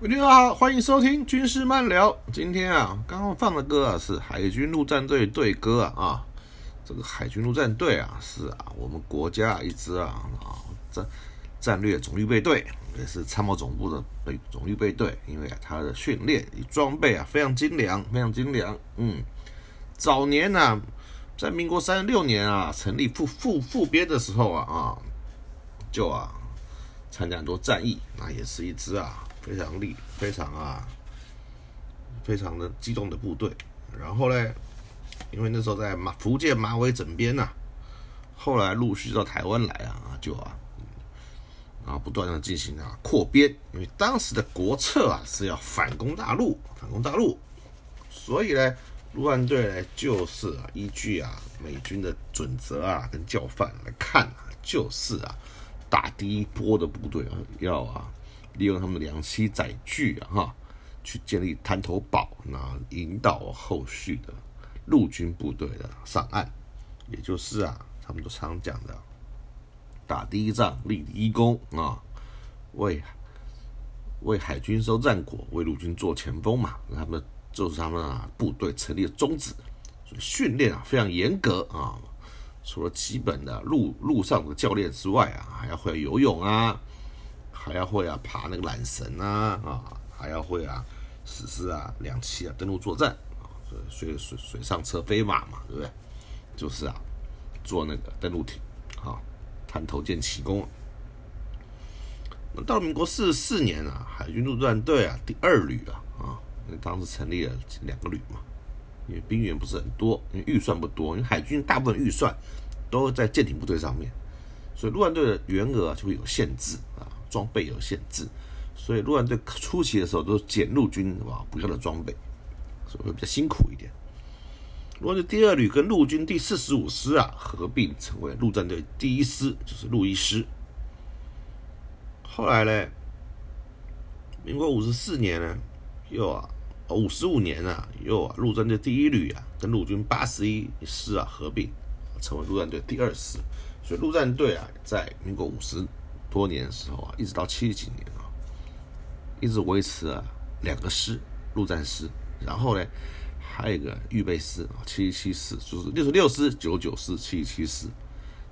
你好，欢迎收听军事漫聊。今天啊，刚刚放的歌啊是海军陆战队队歌啊啊，这个海军陆战队啊是啊我们国家一支啊啊战战略总预备队，也是参谋总部的备总预备队，因为啊它的训练与装备啊非常精良，非常精良。嗯，早年呢，在民国三十六年啊成立副副副编的时候啊啊，就啊参加很多战役，那也是一支啊。非常厉，非常啊，非常的激动的部队。然后呢，因为那时候在马福建马尾整编呐，后来陆续到台湾来啊，就啊，然后不断的进行啊扩编。因为当时的国策啊是要反攻大陆，反攻大陆，所以呢，陆战队呢就是啊依据啊美军的准则啊跟教范来看啊，就是啊打第一波的部队啊要啊。利用他们两栖载具啊，哈，去建立滩头堡，那引导后续的陆军部队的上岸，也就是啊，他们都常讲的打第一仗立第一功啊，为为海军收战果，为陆军做前锋嘛，他们就是他们啊部队成立的宗旨，所以训练啊非常严格啊，除了基本的陆陆上的教练之外啊，还要会游泳啊。还要会啊爬那个缆绳啊啊，还要会啊实施啊两栖啊登陆作战啊，水水水上车飞马嘛，对不对？就是啊做那个登陆艇啊，探头舰起功。那到民国四十四年啊，海军陆战队啊第二旅啊啊，当时成立了两个旅嘛，因为兵员不是很多，因为预算不多，因为海军大部分预算都在舰艇部队上面，所以陆战队的员额就会有限制。装备有限制，所以陆战队初期的时候都是捡陆军啊不要的装备，所以会比较辛苦一点。陆战队第二旅跟陆军第四十五师啊合并成为陆战队第一师，就是陆一师。后来呢，民国五十四年呢，又啊五十五年啊，又啊陆战队第一旅啊跟陆军八十一师啊合并，成为陆战队第二师。所以陆战队啊在民国五十。多年的时候啊，一直到七几年啊，一直维持了两个师，陆战师，然后呢，还有一个预备师啊，七七师，就是六十六师、九九师、七七师，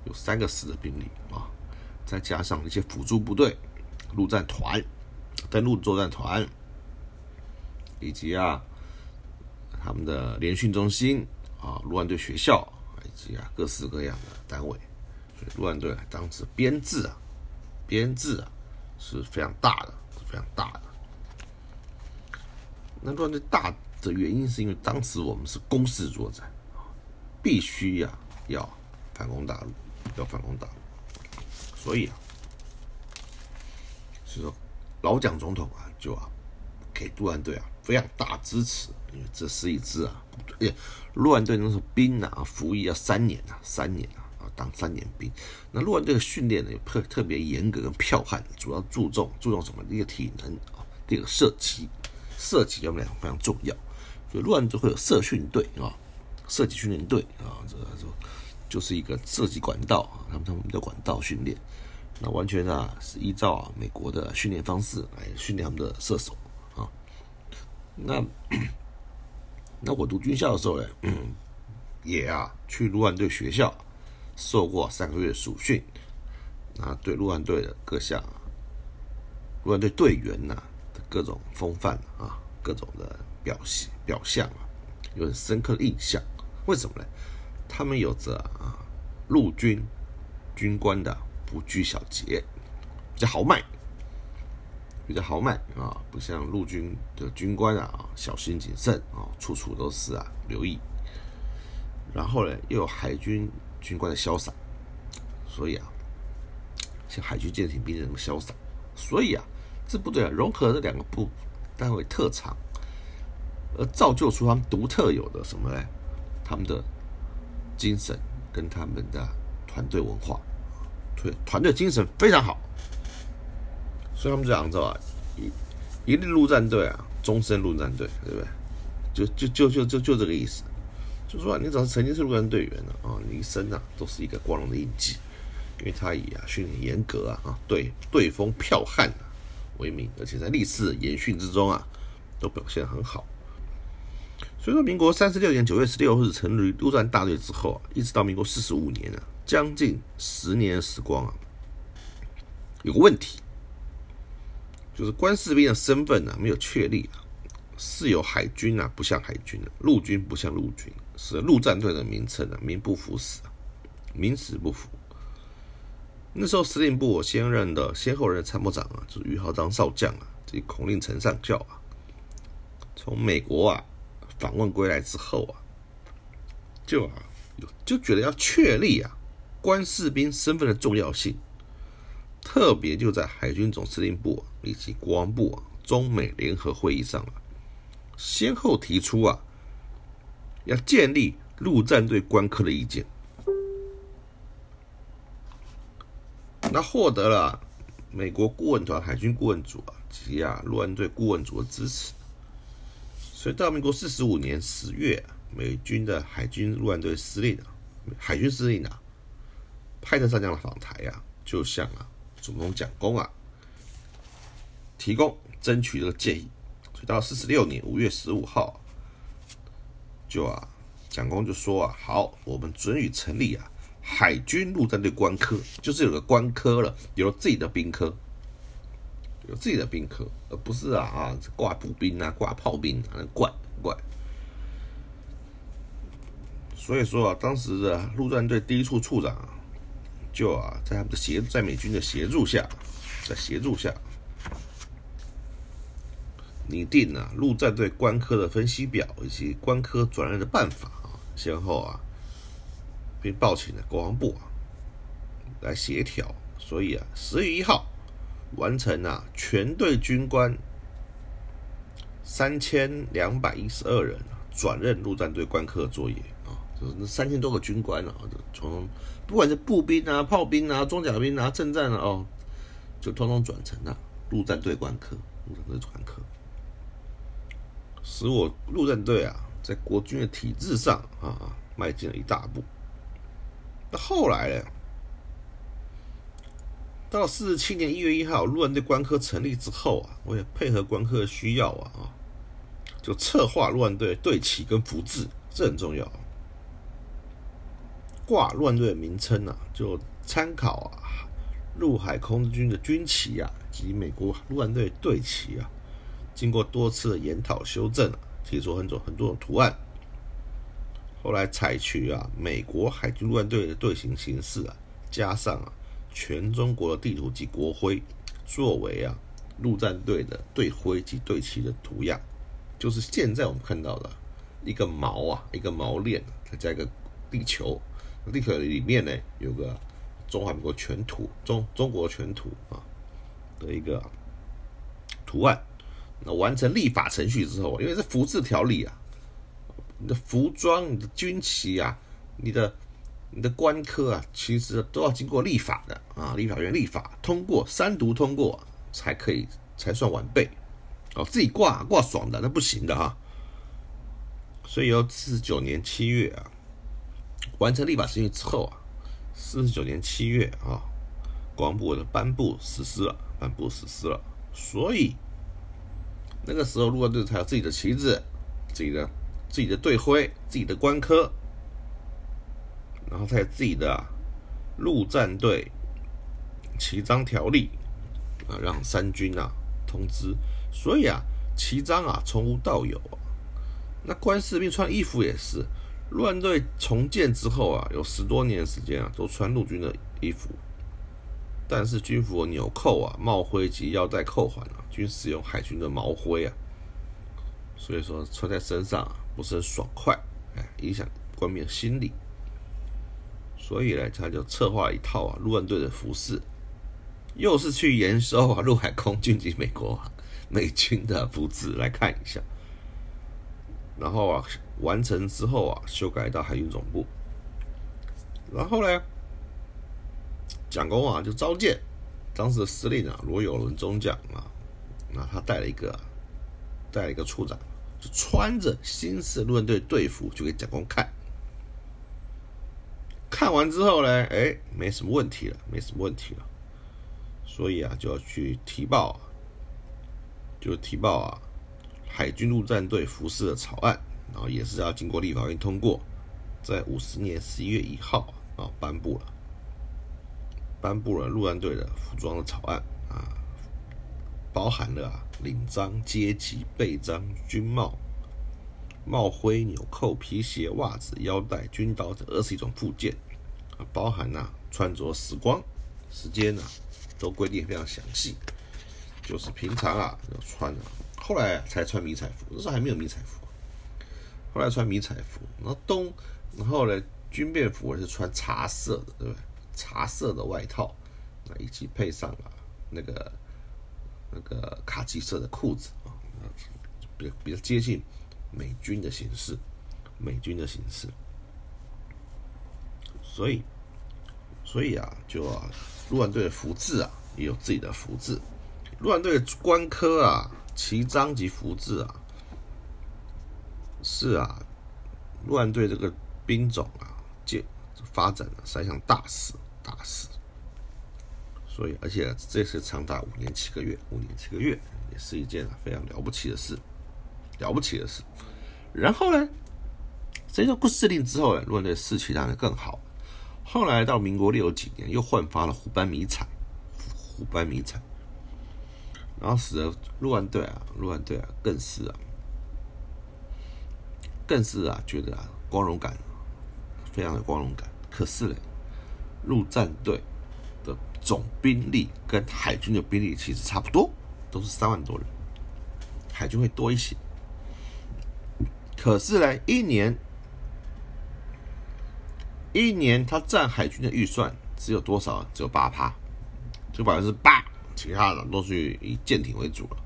有三个师的兵力啊，再加上一些辅助部队，陆战团、登陆作战团，以及啊，他们的联训中心啊，陆战队学校，以及啊各式各样的单位，所以陆战队当时编制啊。编制啊是非常大的，非常大的。那陆战队大的原因是因为当时我们是攻势作战必须呀要反攻大陆，要反攻大陆，所以啊，所以说老蒋总统啊就啊给陆战队啊非常大支持，因为这是一支啊，哎，陆战队那时候兵啊服役要三年啊，三年啊。当三年兵，那陆安队的训练呢，也特特别严格跟剽悍，主要注重注重什么？一个体能啊，第二个射击，射击我们讲非常重要，所以陆安队会有射训队啊，射击训练队啊，这个就就是一个射击管道啊，他们他们叫管道训练，那完全啊是依照啊美国的训练方式来训练他们的射手啊，那那我读军校的时候呢，也啊去陆安队学校。受过三个月暑训，那对陆战队的各项陆战队队员呐的各种风范啊，各种的表现表象啊，有很深刻的印象。为什么呢？他们有着啊陆军军官的不拘小节，比较豪迈，比较豪迈啊，不像陆军的军官啊小心谨慎啊，处处都是啊留意。然后呢，又有海军。军官的潇洒，所以啊，像海军舰艇兵那么潇洒，所以啊，这部队啊融合了这两个部单位特长，而造就出他们独特有的什么呢？他们的精神跟他们的团队文化，对团队精神非常好，所以他们讲着啊，一一陆战队啊，终身陆战队，对不对？就就就就就就这个意思。就说你只要曾经是陆战队员了啊，你一生啊都是一个光荣的印记，因为他以啊训练严格啊啊对对风剽悍为为名，而且在历次演训之中啊，都表现很好。所以说，民国三十六年九月十六日成立陆战大队之后啊，一直到民国四十五年啊，将近十年时光啊，有个问题，就是官士兵的身份呢没有确立啊，是有海军啊不像海军陆军不像陆军，是陆战队的名称啊名不符实啊，名实不符。那时候司令部我先任的先后任参谋长啊，就是于浩章少将啊，这孔令成上校啊，从美国啊。访问归来之后啊，就啊就觉得要确立啊官士兵身份的重要性，特别就在海军总司令部以及国防部啊中美联合会议上啊，先后提出啊要建立陆战队官科的意见，那获得了美国顾问团海军顾问组啊及啊陆战队顾问组的支持。所以到民国四十五年十月，美军的海军陆战队司令啊，海军司令啊，派特上将的访台啊，就向啊总统蒋公啊提供争取这个建议。所以到四十六年五月十五号，就啊蒋公就说啊，好，我们准予成立啊海军陆战队官科，就是有个官科了，有了自己的兵科。有自己的兵科，而不是啊啊挂步兵啊挂炮兵啊那怪怪。所以说啊，当时的陆战队第一处处长就啊在他们的协在美军的协助下，在协助下拟定了陆战队官科的分析表以及官科转任的办法啊，先后啊，并报请了国防部啊来协调。所以啊，十月一号。完成啊，全队军官三千两百一十二人转任陆战队官科作业啊，就是那三千多个军官啊，从不管是步兵啊、炮兵啊、装甲兵啊、阵战啊，哦，就通通转成了陆战队官科，陆战队官科，使我陆战队啊，在国军的体制上啊，迈进了一大步。那后来呢？到四十七年一月一号，陆战队官科成立之后啊，为了配合官科的需要啊，啊，就策划陆战队队旗跟服制，这很重要。挂陆战队名称啊，就参考啊陆海空军的军旗啊及美国陆战队队旗啊，经过多次的研讨修正，提出很多很多种图案。后来采取啊美国海军陆战队的队形形式啊，加上啊。全中国的地图及国徽，作为啊陆战队的队徽及队旗的图样，就是现在我们看到的一个毛啊，一个毛链，再加一个地球，地球里面呢有个中华民国全图，中中国全图啊的一个图案。那完成立法程序之后，因为是服字条例啊，你的服装、你的军旗啊，你的。你的官科啊，其实都要经过立法的啊，立法院立法通过三读通过才可以才算完备哦，自己挂挂爽的那不行的哈。所以要四十九年七月啊，完成立法程序之后啊，四十九年七月啊，国防部的颁布实施了，颁布实施了。所以那个时候，陆战队才有自己的旗帜、自己的自己的队徽、自己的官科。然后他有自己的陆战队旗章条例啊，让三军啊通知，所以啊，旗章啊从无到有啊。那官士兵穿衣服也是，陆战队重建之后啊，有十多年时间啊，都穿陆军的衣服，但是军服纽扣啊、帽徽及腰带扣环啊，均使用海军的毛徽啊，所以说穿在身上啊不是很爽快，哎，影响官兵的心理。所以呢，他就策划一套啊陆战队的服饰，又是去研收啊陆海空军及美国美军的服饰来看一下，然后啊完成之后啊修改到海军总部，然后呢，蒋公啊就召见当时的司令啊罗有伦中将啊，那他带了一个带了一个处长，就穿着新式陆战队队服就给蒋公看。看完之后呢，哎，没什么问题了，没什么问题了，所以啊，就要去提报就提报啊，海军陆战队服饰的草案，然后也是要经过立法院通过，在五十年十一月一号啊颁布了，颁布了陆战队的服装的草案啊，包含了啊领章、阶级、背章、军帽、帽徽、纽扣、皮鞋、袜子、腰带、军刀等二十一种附件啊，包含呐穿着时光时间啊都规定非常详细。就是平常啊要穿的，后来才穿迷彩服，那时候还没有迷彩服。后来穿迷彩服，然后冬，然后呢军便服是穿茶色的，对不对？茶色的外套，那以及配上啊那个那个卡其色的裤子啊，比比较接近美军的形式，美军的形式。所以，所以啊，就啊陆战队的服制啊也有自己的服制。陆战队官科啊，旗章及服制啊，是啊，陆战队这个兵种啊，建发展了三项大事，大事。所以，而且这是长达五年七个月，五年七个月，也是一件非常了不起的事，了不起的事。然后呢，这个故事令之后呢，陆战队士气当然更好。后来到民国六几年，又焕发了虎斑迷彩，虎斑迷彩。然后使得陆战队啊，陆战队啊，更是啊，更是啊，觉得啊，光荣感，非常的光荣感。可是呢，陆战队的总兵力跟海军的兵力其实差不多，都是三万多人，海军会多一些。可是呢，一年一年，他占海军的预算只有多少？只有八趴，就百分之八。其他的都是以舰艇为主了，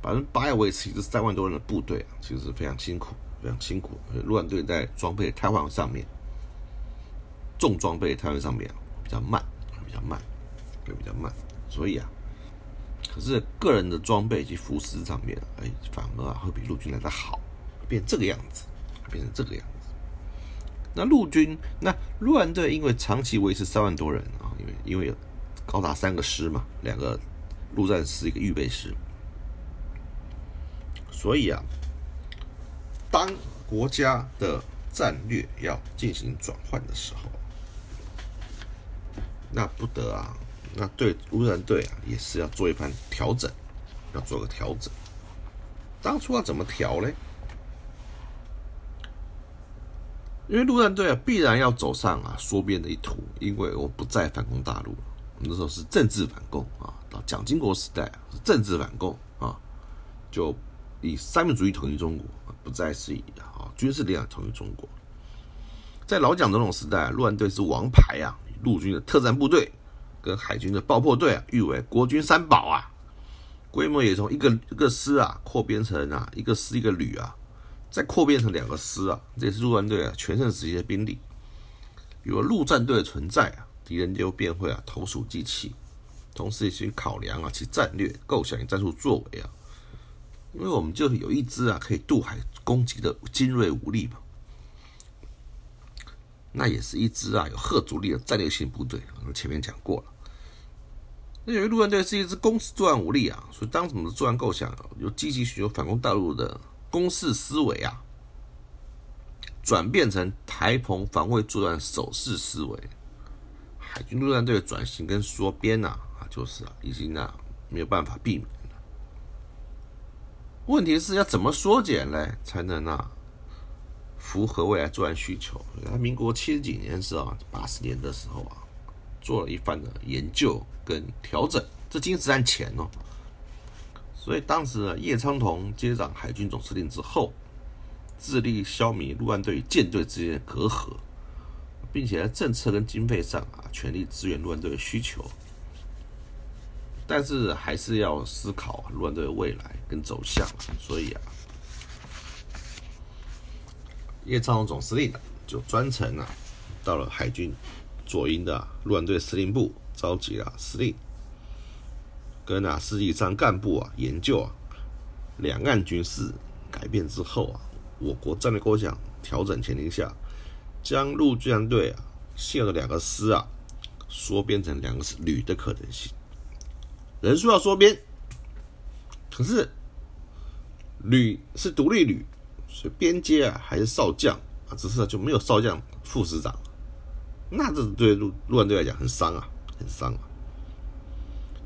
百分之八要维持这三万多人的部队，其实非常辛苦，非常辛苦。陆战队在装备汰换上面，重装备汰换上面比较慢，比较慢，会比较慢。所以啊，可是个人的装备及服饰上面，哎，反而啊会比陆军来的好，变这个样子，变成这个样子。那陆军，那陆战队因为长期维持三万多人啊，因为因为。高达三个师嘛，两个陆战师，一个预备师。所以啊，当国家的战略要进行转换的时候，那不得啊，那对陆战队啊也是要做一番调整，要做个调整。当初要怎么调呢？因为陆战队啊必然要走上啊缩编的一途，因为我不再反攻大陆了。我们。那时候是政治反攻啊，到蒋经国时代是政治反攻啊，就以三民主义统一中国，不再是以啊军事力量统一中国。在老蒋总统时代，陆战队是王牌啊，陆军的特战部队跟海军的爆破队啊，誉为国军三宝啊，规模也从一个一个师啊扩编成啊一个师一个旅啊，再扩编成两个师啊，这也是陆战队啊全盛时期的兵力，有了陆战队的存在啊。敌人就便会啊投鼠忌器，同时也去考量啊其战略构想与战术作为啊，因为我们就有一支啊可以渡海攻击的精锐武力嘛，那也是一支啊有核主力的战略性部队，我们前面讲过了。那由于陆战队是一支攻势作战武力啊，所以当时的作战构想由积极寻求反攻大陆的攻势思维啊，转变成台澎防卫作战守势思维。海军陆战队的转型跟缩编呐，啊，就是啊，已经啊没有办法避免了。问题是要怎么缩减呢，才能啊符合未来作战需求？他民国七十几年是啊，八十年的时候啊，做了一番的研究跟调整。这金石案前哦，所以当时呢，叶昌同接掌海军总司令之后，致力消弭陆战队与舰队之间的隔阂。并且在政策跟经费上啊，全力支援陆战队的需求，但是还是要思考陆战队的未来跟走向。所以啊，叶昌龙总司令就专程啊，到了海军左营的陆战队司令部，召集了司令跟啊实际上干部啊研究啊两岸军事改变之后啊，我国战略构想调整前提下。将陆战队啊现有的两个师啊缩编成两个旅的可能性，人数要缩编，可是旅是独立旅，所以边阶啊还是少将啊，只是就没有少将副师长，那这对陆陆战队来讲很伤啊，很伤啊。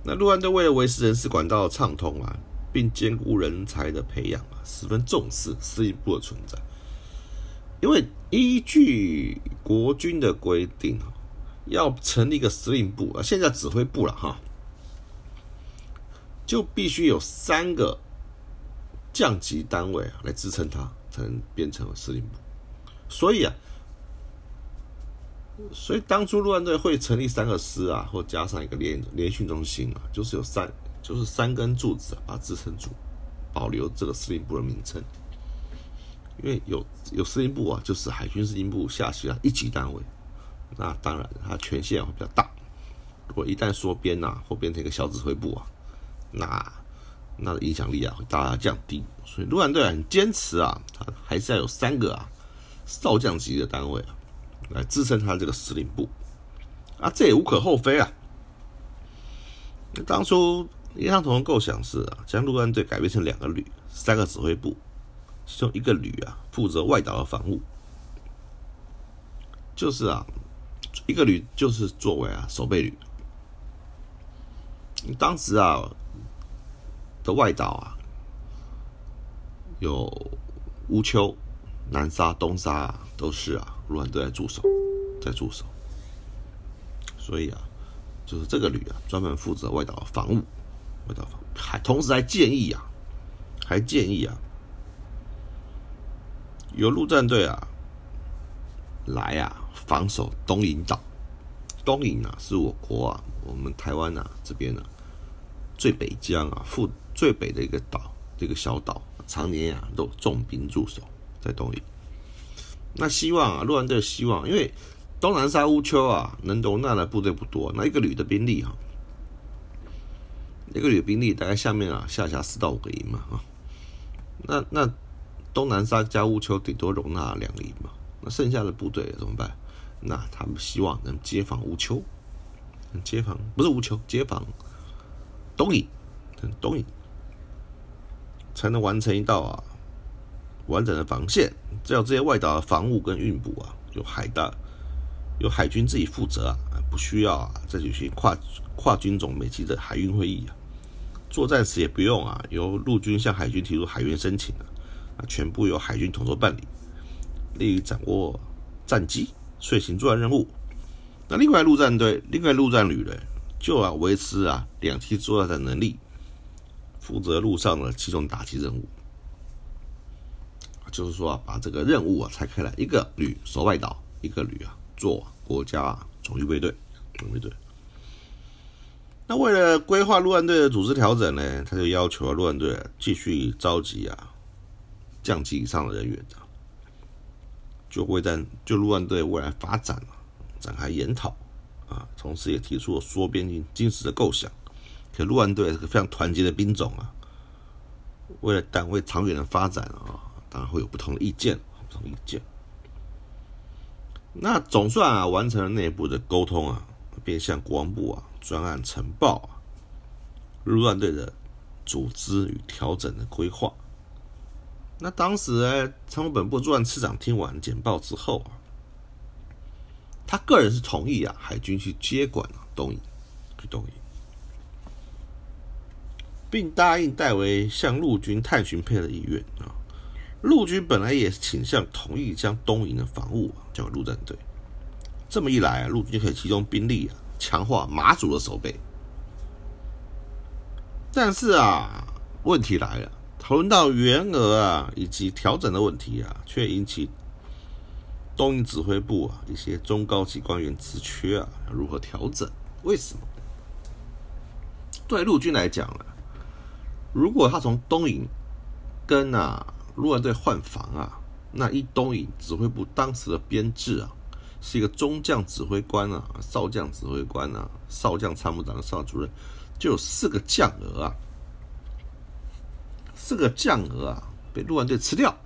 那陆战队为了维持人事管道畅通啊，并兼顾人才的培养啊，十分重视司令部的存在，因为依据国军的规定啊，要成立一个司令部啊，现在指挥部了哈。就必须有三个降级单位啊来支撑它，才能变成司令部。所以啊，所以当初陆战队会成立三个师啊，或加上一个联联训中心啊，就是有三，就是三根柱子啊，把它支撑住，保留这个司令部的名称。因为有有司令部啊，就是海军司令部下辖一级单位，那当然它权限会比较大。如果一旦缩编呐，或变成一个小指挥部啊。那那影响力啊会大大降低，所以陆战队很坚持啊，他还是要有三个啊少将级的单位啊来支撑他这个司令部啊，这也无可厚非啊。当初叶昌同的构想是啊，将陆战队改编成两个旅、三个指挥部，其中一个旅啊负责外岛的防务，就是啊一个旅就是作为啊守备旅，当时啊。的外岛啊，有乌丘、南沙、东沙啊，都是啊，陆战队在驻守，在驻守。所以啊，就是这个旅啊，专门负责外岛防务，外岛防，还同时还建议啊，还建议啊，由陆战队啊来啊防守东引岛。东引啊，是我国啊，我们台湾啊这边呢最北疆啊，附。最北的一个岛，这个小岛，常年啊都重兵驻守在东引。那希望啊，陆战队希望，因为东南沙乌丘啊，能容纳的部队不多，那一个旅的兵力哈，一个旅的兵力大概下面啊下辖四到五个营嘛啊，那那东南沙加乌丘顶多容纳两个营嘛，那剩下的部队怎么办？那他们希望能接防乌丘，接防不是乌丘，接防东引，东引。才能完成一道啊完整的防线。只要这些外岛的防务跟运补啊，由海大由海军自己负责啊，不需要啊再举行跨跨军种美级的海运会议啊。作战时也不用啊由陆军向海军提出海运申请啊，全部由海军统筹办理，利于掌握战机，遂行作战任务。那另外陆战队，另外陆战旅呢，就要维持啊两栖作战的能力。负责路上的机动打击任务，就是说啊，把这个任务啊拆开来，一个旅守外岛，一个旅啊做国家总预备队，总备队。那为了规划陆战队的组织调整呢，他就要求陆战队继续召集啊降级以上的人员，就会在就陆战队未来发展展开研讨啊，同时也提出了缩编进军事的构想。可陆战队是个非常团结的兵种啊，为了单位长远的发展啊，当然会有不同的意见，不同意见。那总算啊完成了内部的沟通啊，便向国防部啊专案呈报啊陆战队的组织与调整的规划。那当时呢，参谋本部作战次长听完简报之后啊，他个人是同意啊海军去接管啊东营，去东营。并答应代为向陆军探寻配合的意愿啊，陆军本来也是倾向同意将东营的防务交给陆战队，这么一来，陆军可以集中兵力啊，强化马祖的守备。但是啊，问题来了，讨论到员额啊以及调整的问题啊，却引起东营指挥部啊一些中高级官员职缺啊如何调整？为什么？对陆军来讲呢？如果他从东营跟啊陆战队换防啊，那一东营指挥部当时的编制啊，是一个中将指挥官啊、少将指挥官啊、少将参谋长的、少主任，就有四个将额啊，四个将额啊被陆战队吃掉，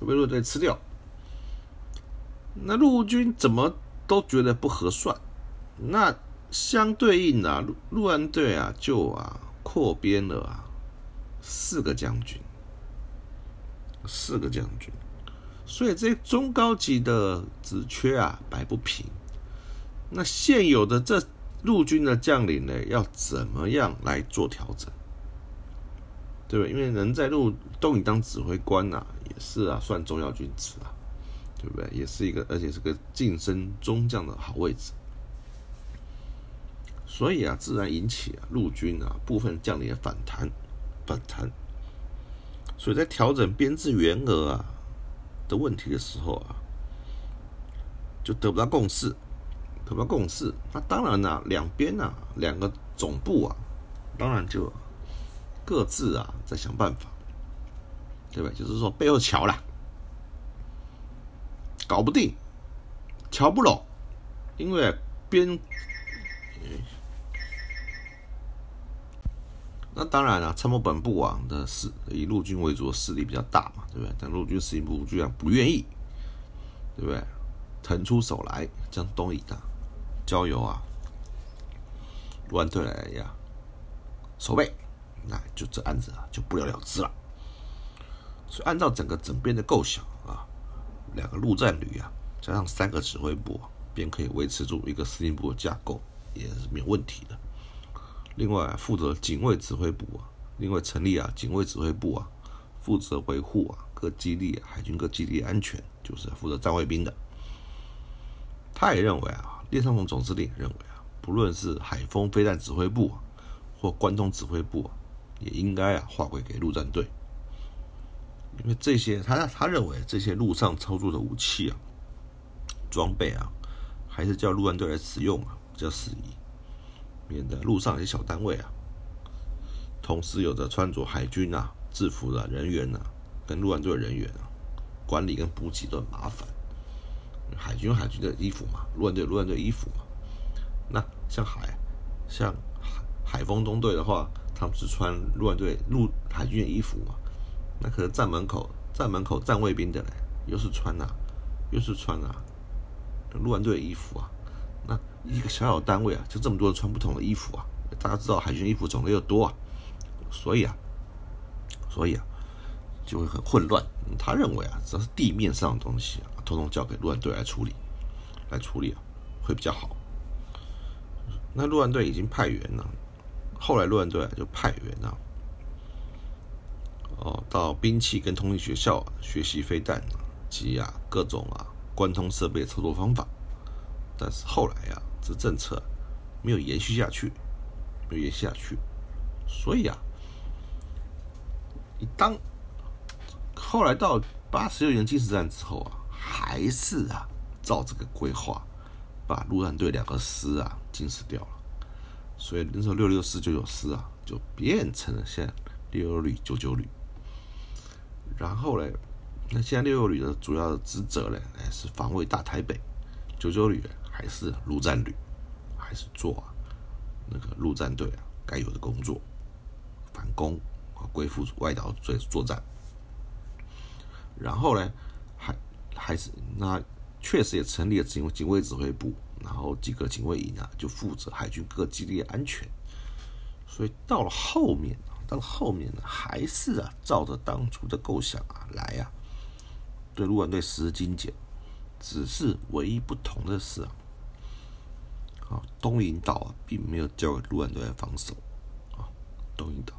被陆战队吃掉，那陆军怎么都觉得不合算，那。相对应啊，陆陆安队啊，就啊扩编了啊四个将军，四个将军，所以这中高级的职缺啊摆不平。那现有的这陆军的将领呢，要怎么样来做调整？对不对？因为人在陆动你当指挥官呐，也是啊，算重要军职啊，对不对？也是一个，而且是个晋升中将的好位置。所以啊，自然引起啊陆军啊部分将领的反弹，反弹。所以在调整编制员额啊的问题的时候啊，就得不到共识，得不到共识。那当然呢，两边啊两个总部啊，当然就。各自啊，在想办法，对吧？就是说背后瞧了，搞不定，瞧不拢，因为编，那当然了，参谋本部啊的势以陆军为主的势力比较大嘛，对不对？但陆军司令部居然不愿意，对不对？腾出手来将东夷的交由啊陆队来呀守备。那就这案子啊，就不了了之了。所以按照整个整编的构想啊，两个陆战旅啊，加上三个指挥部，便可以维持住一个司令部的架构，也是没有问题的。另外，负责警卫指挥部啊，另外成立啊警卫指挥部啊，负责维护啊各基地海军各基地安全，就是负责站卫兵的。他也认为啊，列尚鹏总司令认为啊，不论是海风飞弹指挥部啊或关东指挥部。也应该啊划归给陆战队，因为这些他他认为这些陆上操作的武器啊、装备啊，还是叫陆战队来使用啊比较适宜，免得路上一些小单位啊，同时有着穿着海军啊制服的人员呐，跟陆战队人员啊管理跟补给都很麻烦。海军海军的衣服嘛，陆战队陆战队衣服嘛，那像海像海海风中队的话。他们是穿陆战队陆海军的衣服嘛？那可是站门口站门口站卫兵的嘞，又是穿啊，又是穿啊，陆战队的衣服啊。一个小小单位啊，就这么多人穿不同的衣服啊。大家知道海军衣服种类又多啊，所以啊，所以啊，就会很混乱。他认为啊，只要是地面上的东西啊，统统交给陆战队来处理，来处理啊，会比较好。那陆战队已经派员了。后来陆战队啊就派员了，哦，到兵器跟通信学校学习飞弹及啊各种啊关通设备操作方法。但是后来啊，这政策没有延续下去，没有延续下去。所以啊，你当后来到八十六年金石战之后啊，还是啊照这个规划，把陆战队两个师啊金石掉了。所以那时候六六四九九师啊，就变成了现在六六旅九九旅。然后呢，那现在六六旅的主要职责呢，哎是防卫大台北；九九旅还是陆战旅，还是做那个陆战队啊该有的工作，反攻啊，归附外岛作作战。然后呢，还还是那确实也成立了警警卫指挥部。然后几个警卫营啊，就负责海军各基地的安全。所以到了后面，到了后面呢，还是啊，照着当初的构想啊来啊，对陆战队实施精简。只是唯一不同的是啊，啊，东引岛啊，并没有交给陆战队来防守啊，东引岛，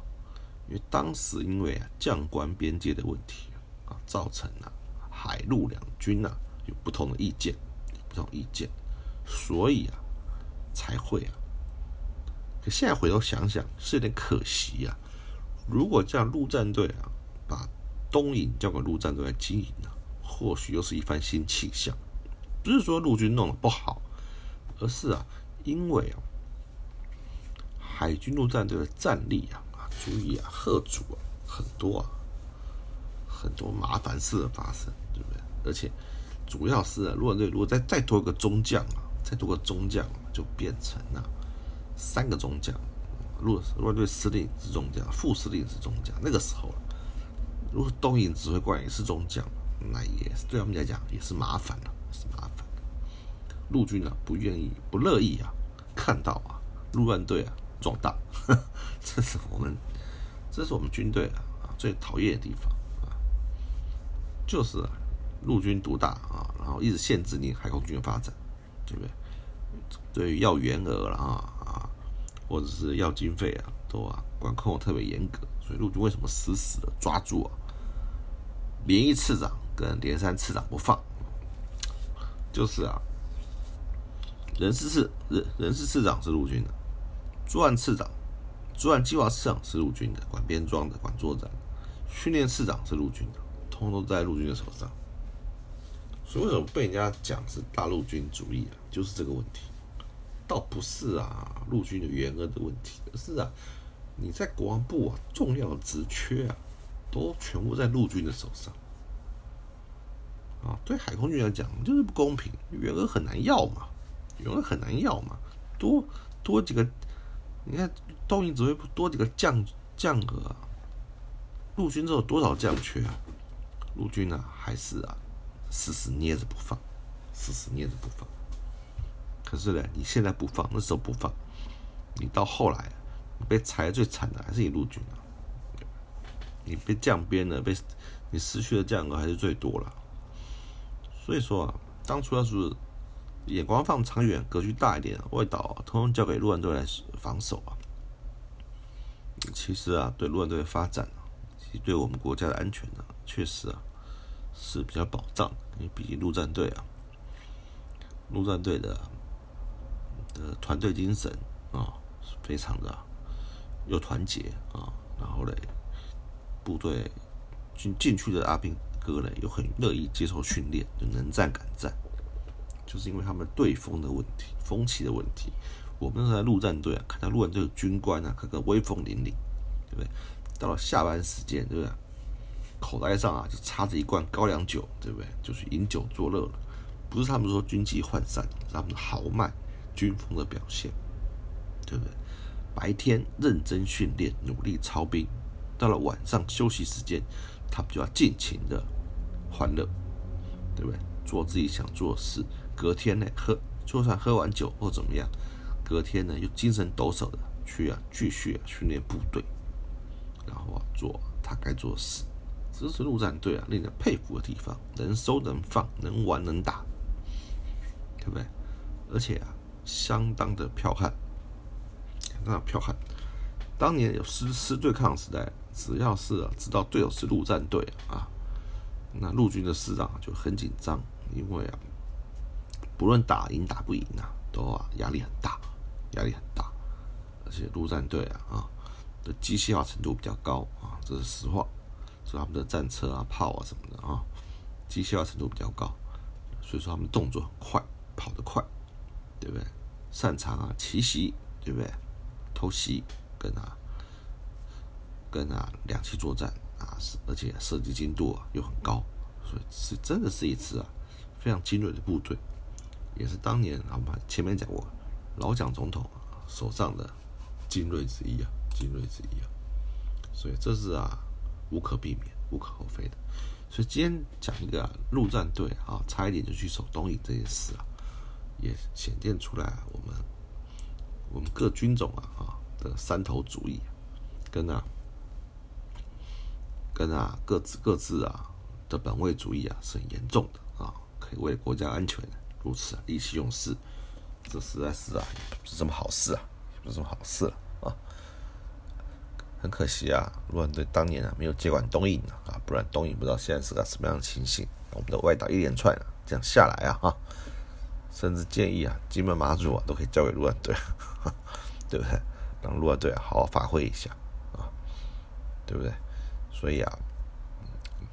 因为当时因为啊，将官边界的问题啊，造成了海陆两军呐有不同的意见，不同意见。所以啊，才会啊。可现在回头想想，是有点可惜啊。如果这样陆战队啊，把东引交给陆战队来经营呢，或许又是一番新气象。不是说陆军弄得不好，而是啊，因为啊，海军陆战队的战力啊啊，足以啊吓阻啊很多啊很多麻烦事的发生，对不对？而且主要是啊，陆战队如果再再多一个中将啊。再多个中将，就变成了三个中将。陆陆战队司令是中将，副司令是中将。那个时候，如果东营指挥官也是中将，那也是对他们来讲也是麻烦了，是麻烦。陆军啊，不愿意、不乐意啊，看到啊，陆战队啊壮大。这是我们，这是我们军队啊啊最讨厌的地方啊，就是陆军独大啊，然后一直限制你海空军的发展，对不对？对于要员额了啊啊，或者是要经费啊，都啊管控特别严格。所以陆军为什么死死的抓住啊连一次长跟连三次长不放？就是啊，人事次人人事次长是陆军的，作案次长、作案计划次长是陆军的，管编装的、管作战；训练次长是陆军的，通通都在陆军的手上。所以为什么被人家讲是大陆军主义啊？就是这个问题，倒不是啊陆军的员额的问题，是啊你在国防部啊重要的职缺啊，都全部在陆军的手上。啊，对海空军来讲就是不公平，员额很难要嘛，员额很难要嘛，多多几个，你看东营指挥部多几个将将额啊，陆军这有多少将缺啊？陆军呢还是啊死死捏着不放，死死捏着不放。可是呢，你现在不放，那时候不放，你到后来被裁最惨的还是你陆军啊，你被降编了，被你失去的将额还是最多了。所以说啊，当初要是眼光放长远、格局大一点，外岛通通交给陆战队来防守啊。其实啊，对陆战队的发展啊，其实对我们国家的安全呢，确实啊是比较保障。因为毕竟陆战队啊，陆战队的的团队精神啊，非常的有团结啊，然后嘞，部队进进去的阿兵。哥呢，又很乐意接受训练，就能战敢战，就是因为他们队风的问题、风气的问题。我们在陆战队啊，看到陆战队的军官啊，个个威风凛凛，对不对？到了下班时间，对不对？口袋上啊，就插着一罐高粱酒，对不对？就是饮酒作乐了。不是他们说军纪涣散，是他们豪迈军风的表现，对不对？白天认真训练，努力操兵，到了晚上休息时间，他们就要尽情的。欢乐，对不对？做自己想做的事。隔天呢，喝就算喝完酒或怎么样，隔天呢又精神抖擞的去啊继续啊训练部队，然后啊做他该做的事。这是陆战队啊令人佩服的地方，能收能放，能玩能打，对不对？而且啊相当的剽悍，相当的剽悍。当年有师师对抗时代，只要是啊知道队友是陆战队啊。那陆军的师长就很紧张，因为啊，不论打赢打不赢啊，都啊压力很大，压力很大。而且陆战队啊啊的机械化程度比较高啊，这是实话。所以他们的战车啊、炮啊什么的啊，机械化程度比较高，所以说他们动作很快，跑得快，对不对？擅长啊奇袭，对不对？偷袭跟啊跟啊两栖作战。啊，是而且射击精度啊又很高，所以是真的是一支啊非常精锐的部队，也是当年啊们前面讲过老蒋总统手上的精锐之一啊，精锐之一啊，所以这是啊无可避免、无可厚非的。所以今天讲一个陆战队啊，差一点就去守东营这件事啊，也显现出来我们我们各军种啊啊的三头主义跟啊。跟啊各自各自啊的本位主义啊是很严重的啊，可以为国家安全如此意气用事，这实在是啊不是什么好事啊，不是什么好事了啊。很可惜啊，陆战队当年啊没有接管东营啊，不然东营不知道现在是个什么样的情形。我们的外岛一连串这样下来啊，哈，甚至建议啊金门马祖啊都可以交给陆战队，对不对？让陆战队好好发挥一下啊，对不对？所以啊，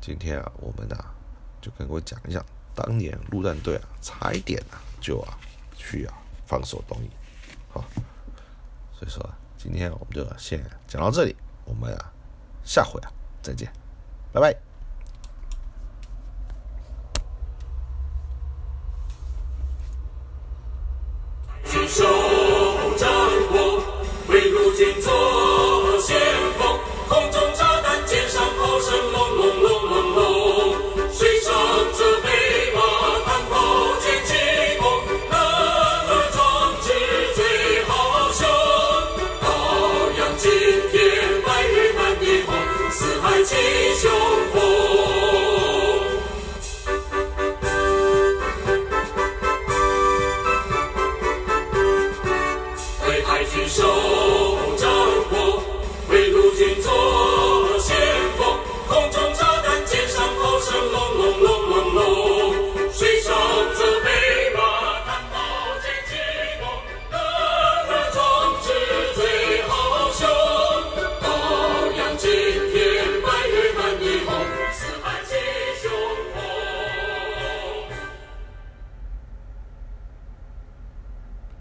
今天啊，我们啊，就跟各位讲一讲，当年陆战队啊，踩点啊，就啊，去啊，防守东西。好。所以说啊，今天我们就先讲到这里，我们啊，下回啊，再见，拜拜。举手。